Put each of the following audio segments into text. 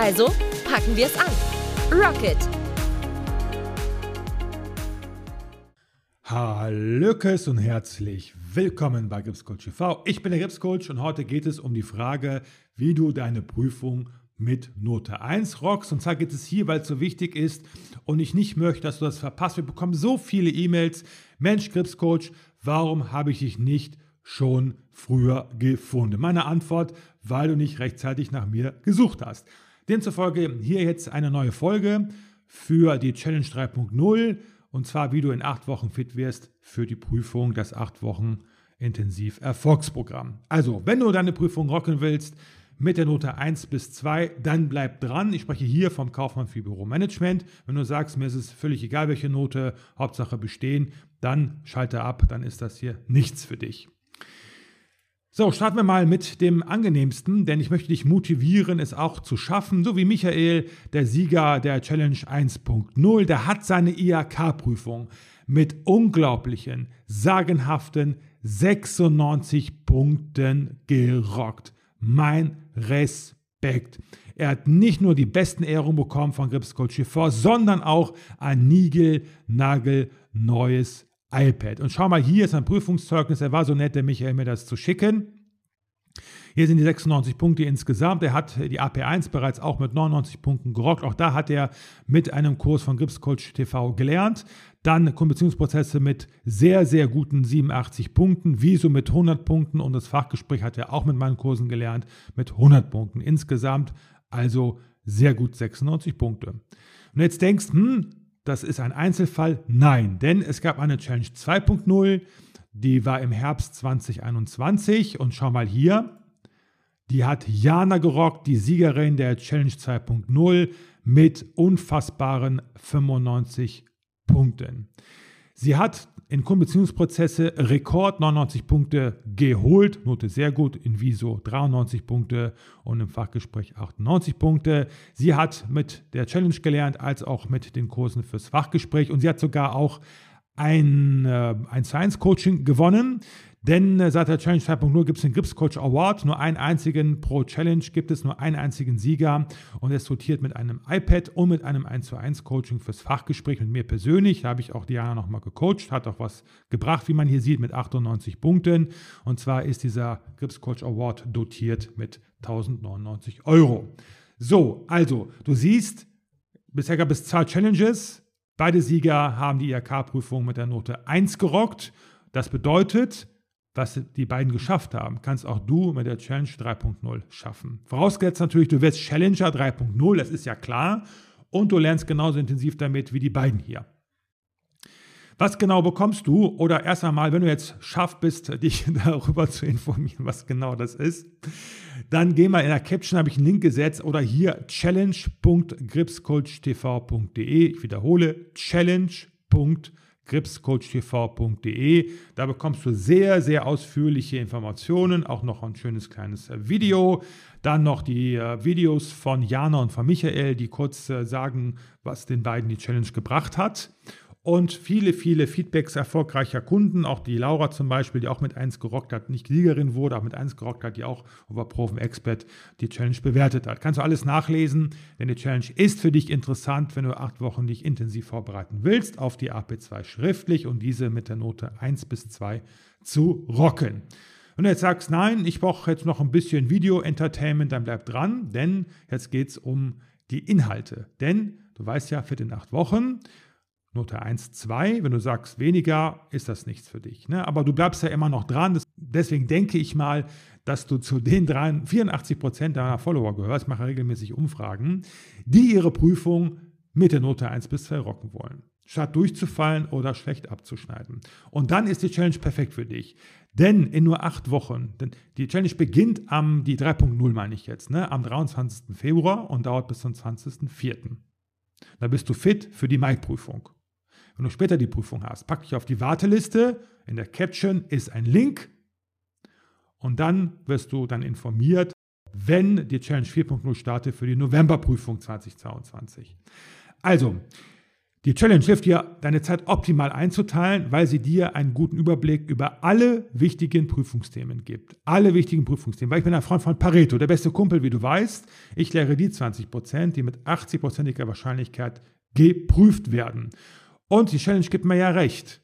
Also packen wir es an. Rocket! Hallöckes und herzlich willkommen bei Gripscoach TV. Ich bin der Gripscoach und heute geht es um die Frage, wie du deine Prüfung mit Note 1 rockst. Und zwar geht es hier, weil es so wichtig ist und ich nicht möchte, dass du das verpasst. Wir bekommen so viele E-Mails. Mensch, Gripscoach, warum habe ich dich nicht schon früher gefunden? Meine Antwort, weil du nicht rechtzeitig nach mir gesucht hast. Demzufolge hier jetzt eine neue Folge für die Challenge 3.0 und zwar, wie du in acht Wochen fit wirst für die Prüfung, das acht Wochen intensiv Erfolgsprogramm. Also, wenn du deine Prüfung rocken willst mit der Note 1 bis 2, dann bleib dran. Ich spreche hier vom Kaufmann für Büromanagement. Wenn du sagst, mir ist es völlig egal, welche Note, Hauptsache bestehen, dann schalte ab, dann ist das hier nichts für dich. So, starten wir mal mit dem angenehmsten, denn ich möchte dich motivieren, es auch zu schaffen. So wie Michael, der Sieger der Challenge 1.0, der hat seine IHK-Prüfung mit unglaublichen, sagenhaften 96 Punkten gerockt. Mein Respekt. Er hat nicht nur die besten Ehrungen bekommen von Grips Coach sondern auch ein Nigel-Nagel neues iPad. Und schau mal, hier ist ein Prüfungszeugnis. Er war so nett, der Michael mir das zu schicken. Hier sind die 96 Punkte insgesamt. Er hat die AP1 bereits auch mit 99 Punkten gerockt. Auch da hat er mit einem Kurs von Gripscoach TV gelernt. Dann Konversionsprozesse mit sehr, sehr guten 87 Punkten. Wieso mit 100 Punkten. Und das Fachgespräch hat er auch mit meinen Kursen gelernt mit 100 Punkten. Insgesamt also sehr gut 96 Punkte. Und jetzt denkst, hm, das ist ein Einzelfall? Nein, denn es gab eine Challenge 2.0, die war im Herbst 2021 und schau mal hier, die hat Jana gerockt, die Siegerin der Challenge 2.0 mit unfassbaren 95 Punkten. Sie hat in Kundenbeziehungsprozesse Rekord 99 Punkte geholt, Note sehr gut, in Viso 93 Punkte und im Fachgespräch 98 Punkte. Sie hat mit der Challenge gelernt, als auch mit den Kursen fürs Fachgespräch und sie hat sogar auch ein, äh, ein Science-Coaching gewonnen. Denn äh, seit der Challenge 2.0 gibt es den Grips Coach Award. Nur einen einzigen pro Challenge gibt es, nur einen einzigen Sieger. Und es rotiert mit einem iPad und mit einem 1 zu 1 Coaching fürs Fachgespräch mit mir persönlich. Habe ich auch Diana nochmal gecoacht, hat auch was gebracht, wie man hier sieht, mit 98 Punkten. Und zwar ist dieser Grips Coach Award dotiert mit 1099 Euro. So, also, du siehst, bisher gab es zwei Challenges. Beide Sieger haben die IHK-Prüfung mit der Note 1 gerockt. Das bedeutet, was die beiden geschafft haben, kannst auch du mit der Challenge 3.0 schaffen. Vorausgesetzt natürlich, du wirst Challenger 3.0, das ist ja klar, und du lernst genauso intensiv damit wie die beiden hier. Was genau bekommst du? Oder erst einmal, wenn du jetzt scharf bist, dich darüber zu informieren, was genau das ist, dann geh mal in der Caption, habe ich einen Link gesetzt oder hier challenge.gripscoachtv.de. Ich wiederhole, challenge.gripscoachtv.de. Da bekommst du sehr, sehr ausführliche Informationen, auch noch ein schönes kleines Video. Dann noch die äh, Videos von Jana und von Michael, die kurz äh, sagen, was den beiden die Challenge gebracht hat und viele, viele Feedbacks erfolgreicher Kunden, auch die Laura zum Beispiel, die auch mit 1 gerockt hat, nicht Siegerin wurde, aber mit 1 gerockt hat, die auch über Proven Expert die Challenge bewertet hat. Kannst du alles nachlesen, denn die Challenge ist für dich interessant, wenn du acht Wochen dich intensiv vorbereiten willst, auf die AP2 schriftlich und diese mit der Note 1 bis 2 zu rocken. Wenn du jetzt sagst, nein, ich brauche jetzt noch ein bisschen Video-Entertainment, dann bleib dran, denn jetzt geht es um die Inhalte. Denn du weißt ja, für den acht Wochen Note 1, 2. Wenn du sagst weniger, ist das nichts für dich. Ne? Aber du bleibst ja immer noch dran. Deswegen denke ich mal, dass du zu den 84 Prozent deiner Follower gehörst. Ich mache regelmäßig Umfragen, die ihre Prüfung mit der Note 1 bis 2 rocken wollen. statt durchzufallen oder schlecht abzuschneiden. Und dann ist die Challenge perfekt für dich. Denn in nur acht Wochen, denn die Challenge beginnt am, die 3.0 meine ich jetzt, ne, am 23. Februar und dauert bis zum 20.04. Da bist du fit für die Mai-Prüfung. Wenn du später die Prüfung hast, pack dich auf die Warteliste. In der Caption ist ein Link. Und dann wirst du dann informiert, wenn die Challenge 4.0 startet für die Novemberprüfung 2022. Also, die Challenge hilft dir, deine Zeit optimal einzuteilen, weil sie dir einen guten Überblick über alle wichtigen Prüfungsthemen gibt. Alle wichtigen Prüfungsthemen. Weil ich bin ein Freund von Pareto, der beste Kumpel, wie du weißt. Ich lehre die 20 Prozent, die mit 80-prozentiger Wahrscheinlichkeit geprüft werden. Und die Challenge gibt mir ja recht.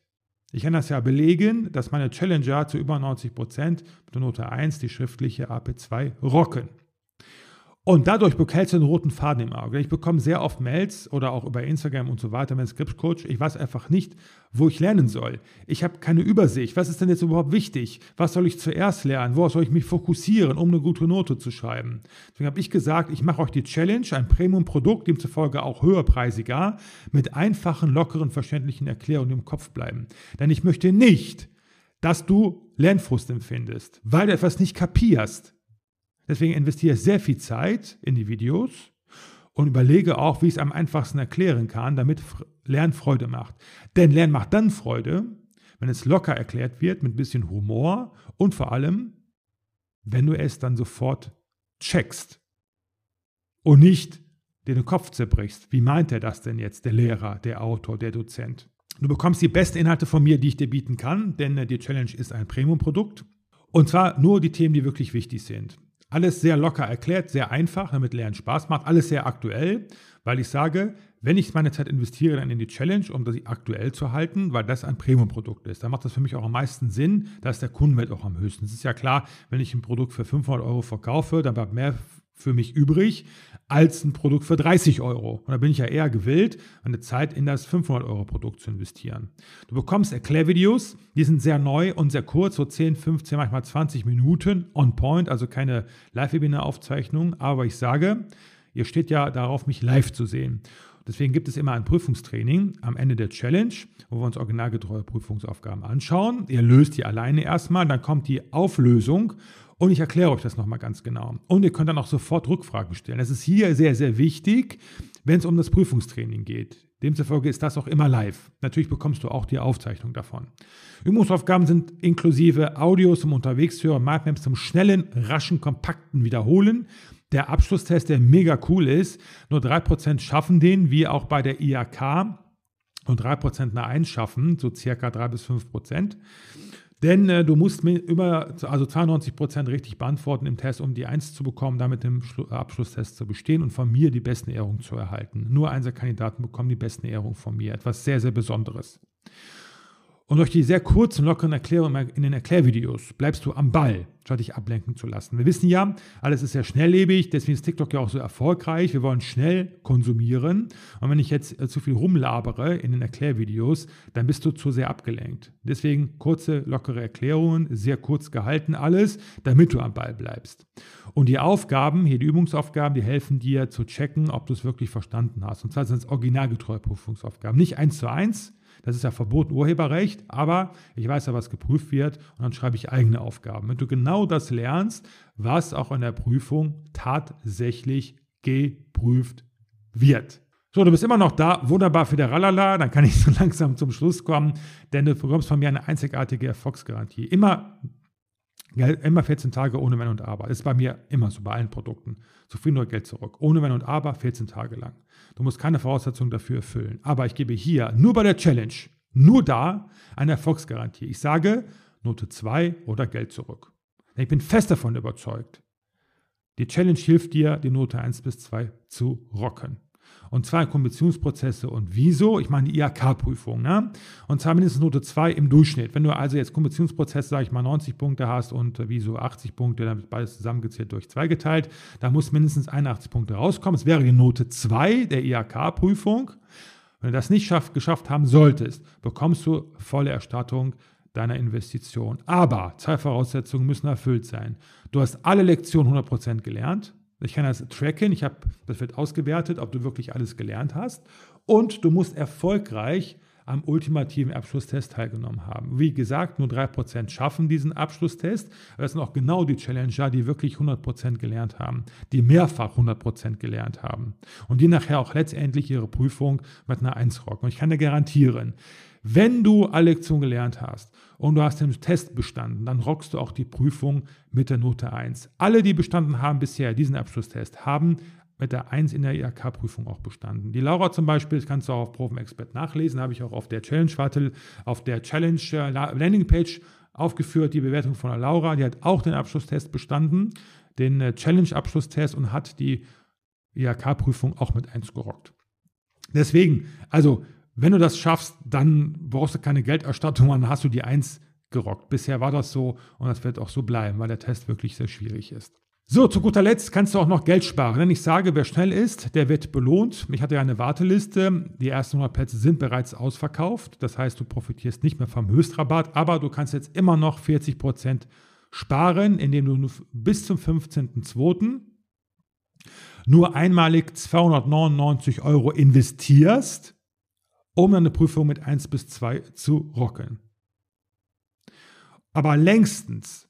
Ich kann das ja belegen, dass meine Challenger zu über 90 Prozent mit der Note 1 die schriftliche AP2 rocken. Und dadurch behältst du einen roten Faden im Auge. Ich bekomme sehr oft Mails oder auch über Instagram und so weiter, mein Script-Coach. Ich weiß einfach nicht, wo ich lernen soll. Ich habe keine Übersicht. Was ist denn jetzt überhaupt wichtig? Was soll ich zuerst lernen? Worauf soll ich mich fokussieren, um eine gute Note zu schreiben? Deswegen habe ich gesagt, ich mache euch die Challenge, ein Premium-Produkt, demzufolge auch höherpreisiger, mit einfachen, lockeren, verständlichen Erklärungen im Kopf bleiben. Denn ich möchte nicht, dass du Lernfrust empfindest, weil du etwas nicht kapierst. Deswegen investiere ich sehr viel Zeit in die Videos und überlege auch, wie ich es am einfachsten erklären kann, damit Lernen Freude macht. Denn Lernen macht dann Freude, wenn es locker erklärt wird, mit ein bisschen Humor und vor allem, wenn du es dann sofort checkst und nicht dir den Kopf zerbrichst. Wie meint er das denn jetzt, der Lehrer, der Autor, der Dozent? Du bekommst die besten Inhalte von mir, die ich dir bieten kann, denn äh, die Challenge ist ein Premium-Produkt. Und zwar nur die Themen, die wirklich wichtig sind. Alles sehr locker erklärt, sehr einfach, damit Lernen Spaß macht. Alles sehr aktuell, weil ich sage, wenn ich meine Zeit investiere, dann in die Challenge, um das aktuell zu halten, weil das ein Premium-Produkt ist. Da macht das für mich auch am meisten Sinn. Da ist der Kundenwert auch am höchsten. Es ist ja klar, wenn ich ein Produkt für 500 Euro verkaufe, dann bleibt mehr für mich übrig als ein Produkt für 30 Euro. Und da bin ich ja eher gewillt, meine Zeit in das 500 Euro Produkt zu investieren. Du bekommst Erklärvideos, die sind sehr neu und sehr kurz, so 10, 15, manchmal 20 Minuten on point, also keine Live-Webinar-Aufzeichnung. Aber ich sage, ihr steht ja darauf, mich live zu sehen. Deswegen gibt es immer ein Prüfungstraining am Ende der Challenge, wo wir uns originalgetreue Prüfungsaufgaben anschauen. Ihr löst die alleine erstmal, dann kommt die Auflösung und ich erkläre euch das nochmal ganz genau. Und ihr könnt dann auch sofort Rückfragen stellen. Das ist hier sehr, sehr wichtig, wenn es um das Prüfungstraining geht. Demzufolge ist das auch immer live. Natürlich bekommst du auch die Aufzeichnung davon. Übungsaufgaben sind inklusive Audios zum Unterwegshören, Mindmaps zum schnellen, raschen, kompakten Wiederholen. Der Abschlusstest, der mega cool ist, nur 3% schaffen den, wie auch bei der IAK und 3% eine 1 schaffen, so circa 3 bis 5%. Denn äh, du musst über, also 92 Prozent richtig beantworten im Test, um die 1 zu bekommen, damit den Schlu Abschlusstest zu bestehen und von mir die besten Ehrungen zu erhalten. Nur Einser-Kandidaten bekommen die besten Ehrungen von mir. Etwas sehr, sehr Besonderes. Und durch die sehr kurzen, lockeren Erklärungen in den Erklärvideos bleibst du am Ball, statt dich ablenken zu lassen. Wir wissen ja, alles ist sehr schnelllebig, deswegen ist TikTok ja auch so erfolgreich. Wir wollen schnell konsumieren. Und wenn ich jetzt äh, zu viel rumlabere in den Erklärvideos, dann bist du zu sehr abgelenkt. Deswegen kurze, lockere Erklärungen, sehr kurz gehalten alles, damit du am Ball bleibst. Und die Aufgaben, hier die Übungsaufgaben, die helfen dir zu checken, ob du es wirklich verstanden hast. Und zwar sind es originalgetreue Prüfungsaufgaben. Nicht eins zu eins, das ist ja verboten Urheberrecht, aber ich weiß ja, was geprüft wird und dann schreibe ich eigene Aufgaben. Wenn du genau das lernst, was auch in der Prüfung tatsächlich geprüft wird. So, du bist immer noch da, wunderbar für der Ralala, dann kann ich so langsam zum Schluss kommen, denn du bekommst von mir eine einzigartige Erfolgsgarantie. Immer immer 14 Tage ohne Wenn und Aber. Das ist bei mir immer so, bei allen Produkten. So viel nur Geld zurück. Ohne Wenn und Aber 14 Tage lang. Du musst keine Voraussetzungen dafür erfüllen. Aber ich gebe hier nur bei der Challenge, nur da eine Erfolgsgarantie. Ich sage Note 2 oder Geld zurück. Ich bin fest davon überzeugt. Die Challenge hilft dir, die Note 1 bis 2 zu rocken. Und zwar Kombinationsprozesse und wieso? Ich meine die IHK-Prüfung. Ne? Und zwar mindestens Note 2 im Durchschnitt. Wenn du also jetzt Kombinationsprozesse, sage ich mal, 90 Punkte hast und wieso 80 Punkte, dann wird beides zusammengezählt durch 2 geteilt, da muss mindestens 81 Punkte rauskommen. Es wäre die Note 2 der IHK-Prüfung. Wenn du das nicht schaff, geschafft haben solltest, bekommst du volle Erstattung deiner Investition. Aber zwei Voraussetzungen müssen erfüllt sein. Du hast alle Lektionen 100% gelernt. Ich kann das tracken, ich habe, das wird ausgewertet, ob du wirklich alles gelernt hast. und du musst erfolgreich am ultimativen Abschlusstest teilgenommen haben. Wie gesagt, nur 3% schaffen diesen Abschlusstest. Das sind auch genau die Challenger, die wirklich 100% gelernt haben, die mehrfach 100% gelernt haben und die nachher auch letztendlich ihre Prüfung mit einer 1 rocken. Und ich kann dir garantieren, wenn du alle Lektionen gelernt hast und du hast den Test bestanden, dann rockst du auch die Prüfung mit der Note 1. Alle, die bestanden haben bisher diesen Abschlusstest, haben mit der 1 in der IHK-Prüfung auch bestanden. Die Laura zum Beispiel, das kannst du auch auf Provenexpert nachlesen, habe ich auch auf der Challenge auf der Challenge äh, Landingpage aufgeführt, die Bewertung von der Laura. Die hat auch den Abschlusstest bestanden, den äh, Challenge-Abschlusstest und hat die IHK-Prüfung auch mit 1 gerockt. Deswegen, also, wenn du das schaffst, dann brauchst du keine Gelderstattung, dann hast du die 1 gerockt. Bisher war das so und das wird auch so bleiben, weil der Test wirklich sehr schwierig ist. So, zu guter Letzt kannst du auch noch Geld sparen. Wenn ich sage, wer schnell ist, der wird belohnt. Ich hatte ja eine Warteliste. Die ersten 100 Plätze sind bereits ausverkauft. Das heißt, du profitierst nicht mehr vom Höchstrabatt, aber du kannst jetzt immer noch 40 Prozent sparen, indem du bis zum 15.02. nur einmalig 299 Euro investierst, um eine Prüfung mit 1 bis 2 zu rocken. Aber längstens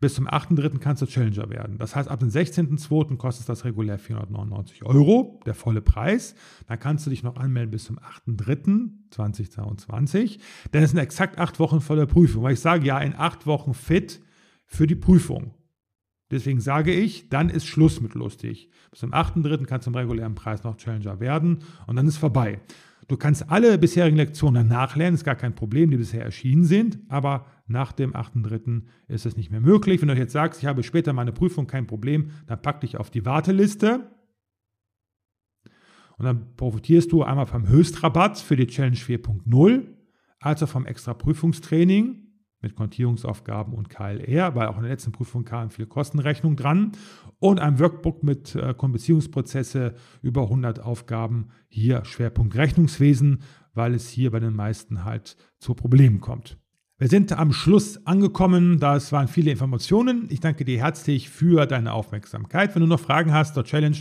bis zum 8.3. kannst du Challenger werden. Das heißt, ab dem 16.2. kostet das regulär 499 Euro, der volle Preis. Dann kannst du dich noch anmelden bis zum 8.3.2022. Denn es sind exakt acht Wochen vor der Prüfung. Weil ich sage, ja, in acht Wochen fit für die Prüfung. Deswegen sage ich, dann ist Schluss mit lustig. Bis zum 8.3. kannst du im regulären Preis noch Challenger werden und dann ist vorbei. Du kannst alle bisherigen Lektionen nachlernen, ist gar kein Problem, die bisher erschienen sind, aber nach dem 8.3. ist es nicht mehr möglich. Wenn du jetzt sagst, ich habe später meine Prüfung, kein Problem, dann pack dich auf die Warteliste. Und dann profitierst du einmal vom Höchstrabatt für die Challenge 4.0, also vom extra Prüfungstraining mit Kontierungsaufgaben und KLR, weil auch in der letzten Prüfung kam viel Kostenrechnung dran und ein Workbook mit äh, über 100 Aufgaben, hier Schwerpunkt Rechnungswesen, weil es hier bei den meisten halt zu Problemen kommt. Wir sind am Schluss angekommen. Das waren viele Informationen. Ich danke dir herzlich für deine Aufmerksamkeit. Wenn du noch Fragen hast zur Challenge,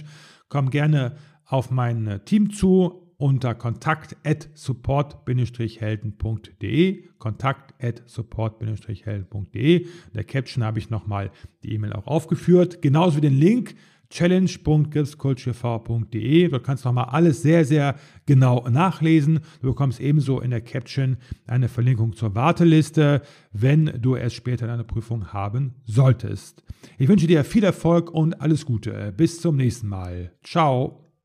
komm gerne auf mein Team zu unter kontakt at support-helden.de kontakt at support-helden.de der Caption habe ich nochmal die E-Mail auch aufgeführt, genauso wie den Link challenge.gipscoachtv.de. Dort kannst du nochmal alles sehr, sehr genau nachlesen. Du bekommst ebenso in der Caption eine Verlinkung zur Warteliste, wenn du es später in einer Prüfung haben solltest. Ich wünsche dir viel Erfolg und alles Gute. Bis zum nächsten Mal. Ciao.